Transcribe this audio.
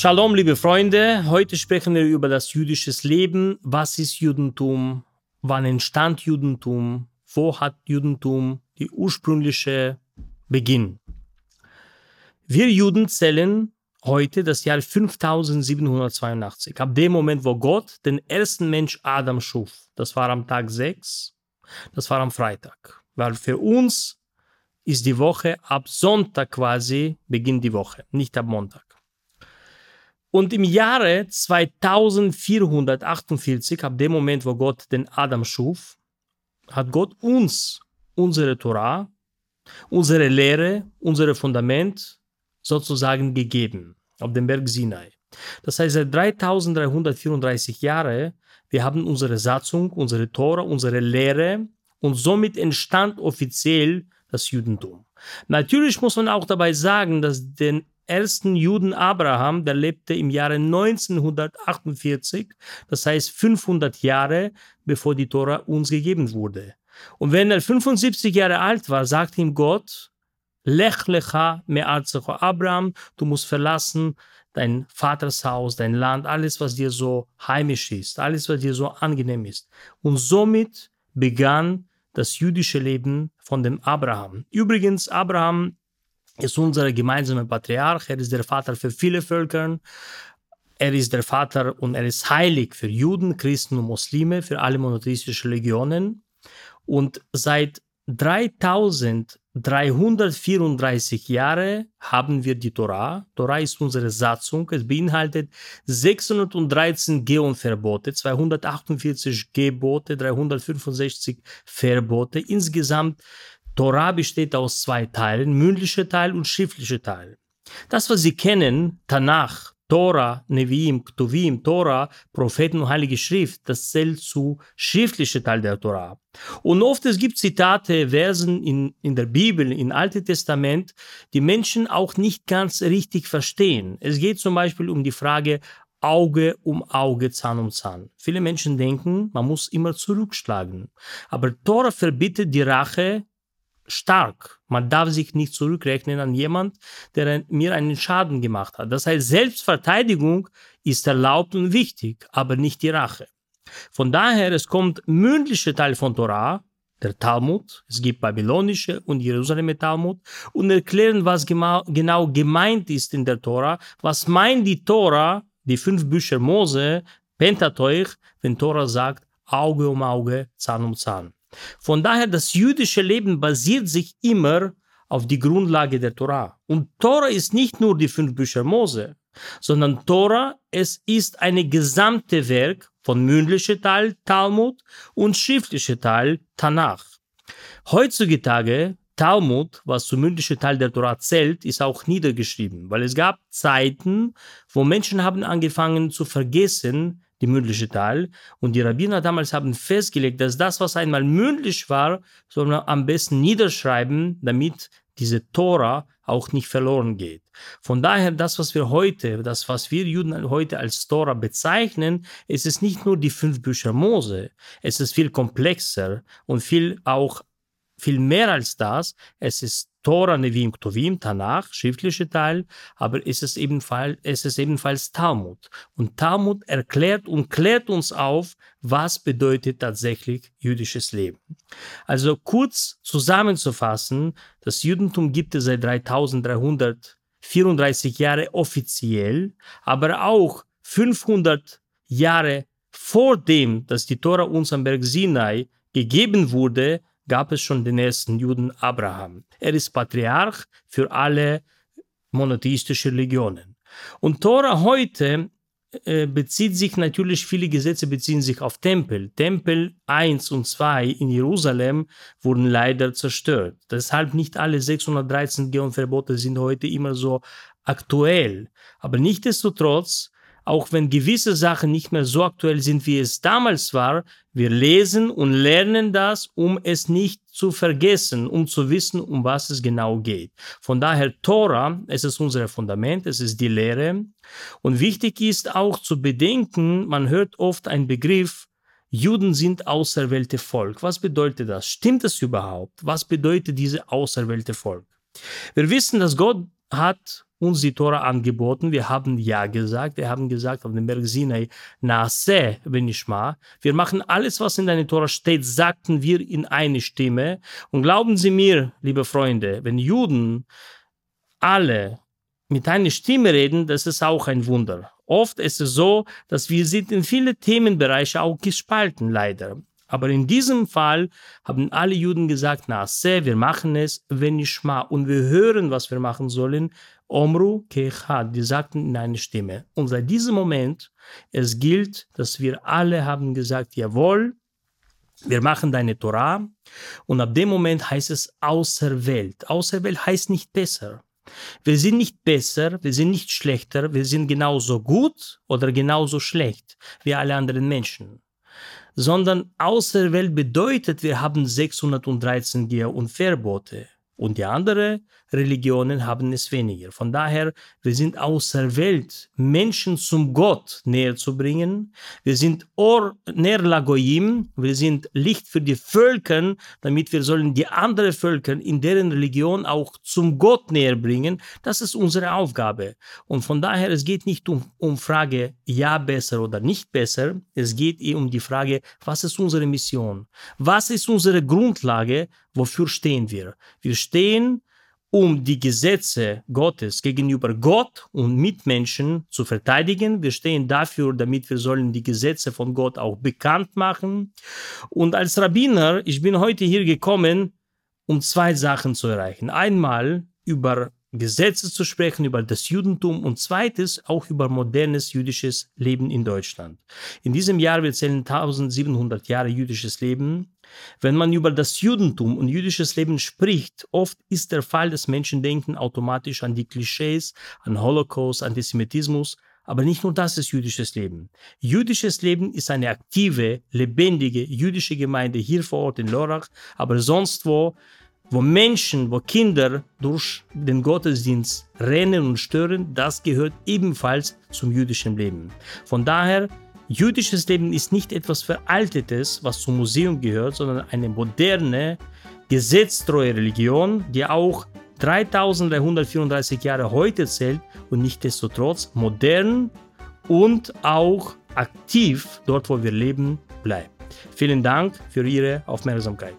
Shalom, liebe Freunde. Heute sprechen wir über das jüdische Leben. Was ist Judentum? Wann entstand Judentum? Wo hat Judentum die ursprüngliche Beginn? Wir Juden zählen heute das Jahr 5782. Ab dem Moment, wo Gott den ersten Mensch Adam schuf. Das war am Tag 6. Das war am Freitag. Weil für uns ist die Woche ab Sonntag quasi beginnt die Woche, nicht ab Montag. Und im Jahre 2448, ab dem Moment, wo Gott den Adam schuf, hat Gott uns unsere Torah, unsere Lehre, unsere Fundament sozusagen gegeben auf dem Berg Sinai. Das heißt, seit 3334 Jahren, wir haben unsere Satzung, unsere Torah, unsere Lehre und somit entstand offiziell das Judentum. Natürlich muss man auch dabei sagen, dass den ersten Juden Abraham, der lebte im Jahre 1948, das heißt 500 Jahre bevor die Tora uns gegeben wurde. Und wenn er 75 Jahre alt war, sagte ihm Gott, Lech lecha me'arzecho Abraham, du musst verlassen dein Vatershaus, dein Land, alles, was dir so heimisch ist, alles, was dir so angenehm ist. Und somit begann das jüdische Leben von dem Abraham. Übrigens, Abraham ist unser gemeinsamer Patriarch, er ist der Vater für viele Völker, er ist der Vater und er ist heilig für Juden, Christen und Muslime, für alle monotheistischen Legionen. Und seit 3334 Jahre haben wir die Torah. Torah ist unsere Satzung. Es beinhaltet 613 Ge- und Verbote, 248 Gebote, 365 Verbote. Insgesamt Torah besteht aus zwei Teilen, mündliche Teil und schriftliche Teil. Das, was Sie kennen, Tanach, Tora, Neviim, Ktuvim, Tora, Propheten und Heilige Schrift, das zählt zu schriftliche Teil der Tora. Und oft es gibt Zitate, Versen in, in der Bibel, im Alten Testament, die Menschen auch nicht ganz richtig verstehen. Es geht zum Beispiel um die Frage Auge um Auge, Zahn um Zahn. Viele Menschen denken, man muss immer zurückschlagen. Aber Tora verbietet die Rache stark. Man darf sich nicht zurückrechnen an jemand, der mir einen Schaden gemacht hat. Das heißt, Selbstverteidigung ist erlaubt und wichtig, aber nicht die Rache. Von daher, es kommt mündliche Teil von Torah, der Talmud, es gibt babylonische und Jerusalemer Talmud und erklären, was genau gemeint ist in der Torah, was meint die Torah, die fünf Bücher Mose, Pentateuch, wenn Torah sagt, Auge um Auge, Zahn um Zahn. Von daher, das jüdische Leben basiert sich immer auf die Grundlage der Torah. Und Torah ist nicht nur die fünf Bücher Mose, sondern Torah, es ist eine gesamte Werk von mündlicher Teil Talmud und schriftlicher Teil Tanach. Heutzutage Talmud, was zum mündlichen Teil der Torah zählt, ist auch niedergeschrieben, weil es gab Zeiten, wo Menschen haben angefangen zu vergessen, die mündliche Teil. Und die Rabbiner damals haben festgelegt, dass das, was einmal mündlich war, soll man am besten niederschreiben, damit diese Tora auch nicht verloren geht. Von daher, das, was wir heute, das, was wir Juden heute als Tora bezeichnen, ist es nicht nur die fünf Bücher Mose. Es ist viel komplexer und viel auch viel mehr als das. Es ist Tora, Nevim, Ktuvim, Tanach, schriftliche Teil, aber es ist ebenfalls, es ist ebenfalls Talmud. Und Talmud erklärt und klärt uns auf, was bedeutet tatsächlich jüdisches Leben. Also kurz zusammenzufassen, das Judentum gibt es seit 3334 Jahre offiziell, aber auch 500 Jahre vor dem, dass die Tora uns am Berg Sinai gegeben wurde, gab es schon den ersten Juden Abraham. Er ist Patriarch für alle monotheistischen Religionen. Und Tora heute äh, bezieht sich natürlich, viele Gesetze beziehen sich auf Tempel. Tempel 1 und 2 in Jerusalem wurden leider zerstört. Deshalb nicht alle 613 Geonverbote sind heute immer so aktuell. Aber nichtsdestotrotz auch wenn gewisse Sachen nicht mehr so aktuell sind, wie es damals war, wir lesen und lernen das, um es nicht zu vergessen, um zu wissen, um was es genau geht. Von daher Tora, es ist unser Fundament, es ist die Lehre. Und wichtig ist auch zu bedenken, man hört oft einen Begriff, Juden sind auserwählte Volk. Was bedeutet das? Stimmt es überhaupt? Was bedeutet diese auserwählte Volk? Wir wissen, dass Gott hat uns die Tora angeboten. Wir haben Ja gesagt. Wir haben gesagt auf dem Berg Sinai, Naase, wenn ich mal. Wir machen alles, was in deiner Tora steht, sagten wir in eine Stimme. Und glauben Sie mir, liebe Freunde, wenn Juden alle mit einer Stimme reden, das ist auch ein Wunder. Oft ist es so, dass wir sind in viele Themenbereiche auch gespalten, leider. Aber in diesem Fall haben alle Juden gesagt, na, se, wir machen es, wenn ich mal. Und wir hören, was wir machen sollen. Omru kechad, die sagten in einer Stimme. Und seit diesem Moment, es gilt, dass wir alle haben gesagt, jawohl, wir machen deine Torah. Und ab dem Moment heißt es auserwählt. Auserwählt heißt nicht besser. Wir sind nicht besser, wir sind nicht schlechter, wir sind genauso gut oder genauso schlecht wie alle anderen Menschen. Sondern Außerwelt bedeutet, wir haben 613 Gehe und Verbote. Und die anderen Religionen haben es weniger. Von daher, wir sind außer Welt, Menschen zum Gott näher zu bringen. Wir sind Or Ner Lagoyim, wir sind Licht für die Völker, damit wir sollen die anderen Völker in deren Religion auch zum Gott näher bringen. Das ist unsere Aufgabe. Und von daher, es geht nicht um, um Frage, ja besser oder nicht besser. Es geht eher um die Frage, was ist unsere Mission? Was ist unsere Grundlage? Wofür stehen wir? Wir stehen um die Gesetze Gottes gegenüber Gott und Mitmenschen zu verteidigen. Wir stehen dafür, damit wir sollen die Gesetze von Gott auch bekannt machen. Und als Rabbiner, ich bin heute hier gekommen, um zwei Sachen zu erreichen. Einmal über Gesetze zu sprechen, über das Judentum und zweites auch über modernes jüdisches Leben in Deutschland. In diesem Jahr wir zählen 1700 Jahre jüdisches Leben. Wenn man über das Judentum und jüdisches Leben spricht, oft ist der Fall, dass Menschen denken automatisch an die Klischees, an Holocaust, Antisemitismus, aber nicht nur das ist jüdisches Leben. Jüdisches Leben ist eine aktive, lebendige jüdische Gemeinde hier vor Ort in Lorach, aber sonst wo wo Menschen, wo Kinder durch den Gottesdienst rennen und stören, das gehört ebenfalls zum jüdischen Leben. Von daher, jüdisches Leben ist nicht etwas Veraltetes, was zum Museum gehört, sondern eine moderne, gesetztreue Religion, die auch 3334 Jahre heute zählt und nichtdestotrotz modern und auch aktiv dort, wo wir leben, bleibt. Vielen Dank für Ihre Aufmerksamkeit.